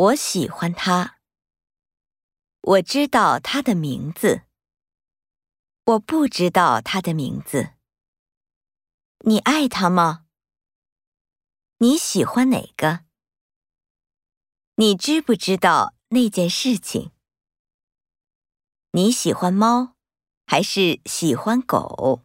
我喜欢他。我知道他的名字。我不知道他的名字。你爱他吗？你喜欢哪个？你知不知道那件事情？你喜欢猫还是喜欢狗？